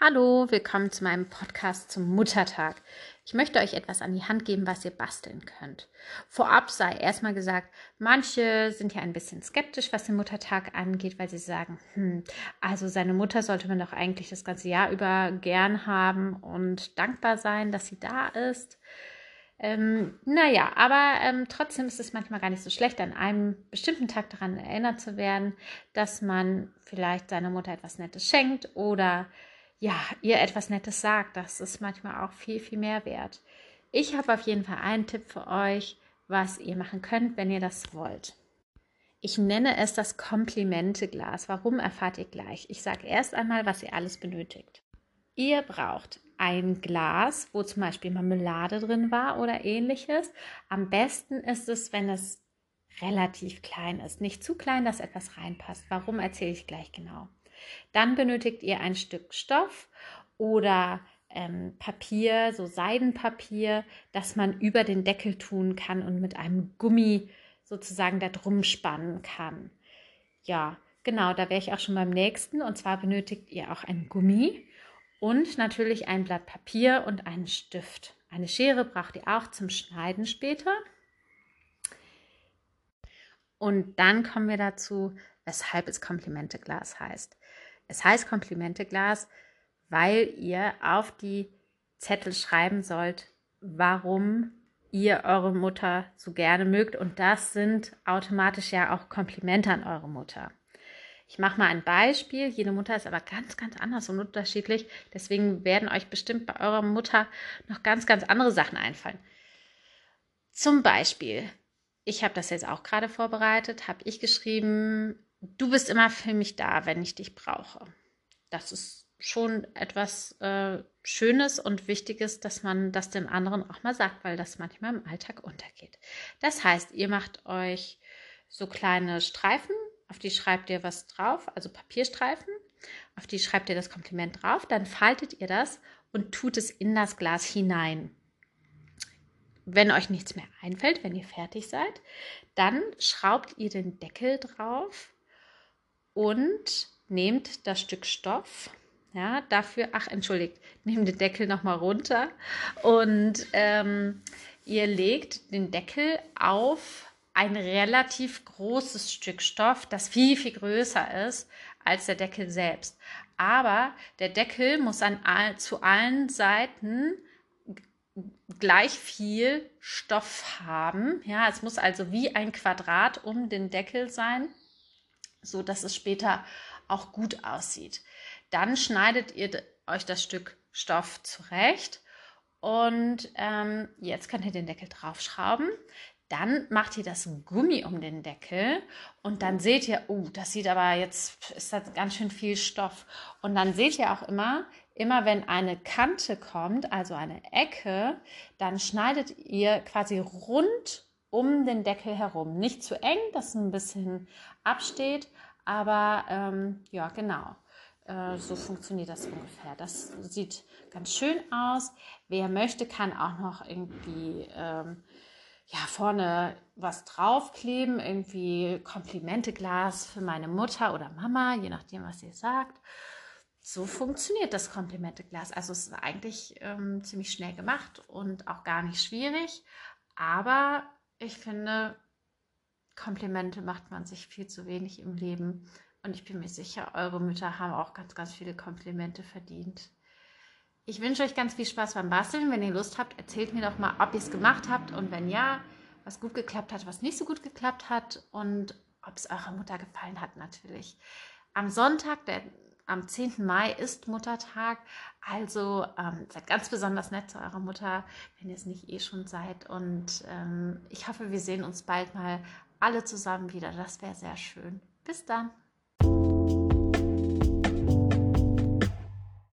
Hallo, willkommen zu meinem Podcast zum Muttertag. Ich möchte euch etwas an die Hand geben, was ihr basteln könnt. Vorab sei erstmal gesagt, manche sind ja ein bisschen skeptisch, was den Muttertag angeht, weil sie sagen, hm, also seine Mutter sollte man doch eigentlich das ganze Jahr über gern haben und dankbar sein, dass sie da ist. Ähm, naja, aber ähm, trotzdem ist es manchmal gar nicht so schlecht, an einem bestimmten Tag daran erinnert zu werden, dass man vielleicht seiner Mutter etwas Nettes schenkt oder ja, ihr etwas Nettes sagt, das ist manchmal auch viel, viel mehr wert. Ich habe auf jeden Fall einen Tipp für euch, was ihr machen könnt, wenn ihr das wollt. Ich nenne es das Komplimenteglas. Warum erfahrt ihr gleich? Ich sage erst einmal, was ihr alles benötigt. Ihr braucht ein Glas, wo zum Beispiel Marmelade drin war oder ähnliches. Am besten ist es, wenn es relativ klein ist. Nicht zu klein, dass etwas reinpasst. Warum erzähle ich gleich genau. Dann benötigt ihr ein Stück Stoff oder ähm, Papier, so Seidenpapier, das man über den Deckel tun kann und mit einem Gummi sozusagen da drum spannen kann. Ja, genau, da wäre ich auch schon beim nächsten. Und zwar benötigt ihr auch ein Gummi und natürlich ein Blatt Papier und einen Stift. Eine Schere braucht ihr auch zum Schneiden später. Und dann kommen wir dazu, weshalb es Komplimenteglas heißt. Es heißt Komplimenteglas, weil ihr auf die Zettel schreiben sollt, warum ihr eure Mutter so gerne mögt. Und das sind automatisch ja auch Komplimente an eure Mutter. Ich mache mal ein Beispiel. Jede Mutter ist aber ganz, ganz anders und unterschiedlich. Deswegen werden euch bestimmt bei eurer Mutter noch ganz, ganz andere Sachen einfallen. Zum Beispiel, ich habe das jetzt auch gerade vorbereitet, habe ich geschrieben, du bist immer für mich da, wenn ich dich brauche. Das ist schon etwas äh, Schönes und Wichtiges, dass man das dem anderen auch mal sagt, weil das manchmal im Alltag untergeht. Das heißt, ihr macht euch so kleine Streifen, auf die schreibt ihr was drauf, also Papierstreifen, auf die schreibt ihr das Kompliment drauf, dann faltet ihr das und tut es in das Glas hinein. Wenn euch nichts mehr einfällt, wenn ihr fertig seid, dann schraubt ihr den Deckel drauf und nehmt das Stück Stoff, ja, dafür, ach, entschuldigt, nehmt den Deckel nochmal runter und ähm, ihr legt den Deckel auf ein relativ großes Stück Stoff, das viel, viel größer ist als der Deckel selbst. Aber der Deckel muss an all, zu allen Seiten gleich viel Stoff haben. Ja, es muss also wie ein Quadrat um den Deckel sein so dass es später auch gut aussieht. Dann schneidet ihr euch das Stück Stoff zurecht und ähm, jetzt könnt ihr den Deckel draufschrauben. Dann macht ihr das Gummi um den Deckel und dann seht ihr, oh, das sieht aber jetzt, ist das ganz schön viel Stoff. Und dann seht ihr auch immer, immer wenn eine Kante kommt, also eine Ecke, dann schneidet ihr quasi rund um den Deckel herum. Nicht zu eng, dass ein bisschen absteht, aber ähm, ja, genau. Äh, so funktioniert das ungefähr. Das sieht ganz schön aus. Wer möchte, kann auch noch irgendwie ähm, ja, vorne was draufkleben, irgendwie Komplimenteglas für meine Mutter oder Mama, je nachdem, was ihr sagt. So funktioniert das Komplimenteglas. Also es ist eigentlich ähm, ziemlich schnell gemacht und auch gar nicht schwierig. Aber ich finde, Komplimente macht man sich viel zu wenig im Leben. Und ich bin mir sicher, eure Mütter haben auch ganz, ganz viele Komplimente verdient. Ich wünsche euch ganz viel Spaß beim Basteln. Wenn ihr Lust habt, erzählt mir doch mal, ob ihr es gemacht habt und wenn ja, was gut geklappt hat, was nicht so gut geklappt hat und ob es eurer Mutter gefallen hat natürlich. Am Sonntag, der am 10. Mai ist Muttertag. Also ähm, seid ganz besonders nett zu eurer Mutter, wenn ihr es nicht eh schon seid. Und ähm, ich hoffe, wir sehen uns bald mal alle zusammen wieder. Das wäre sehr schön. Bis dann.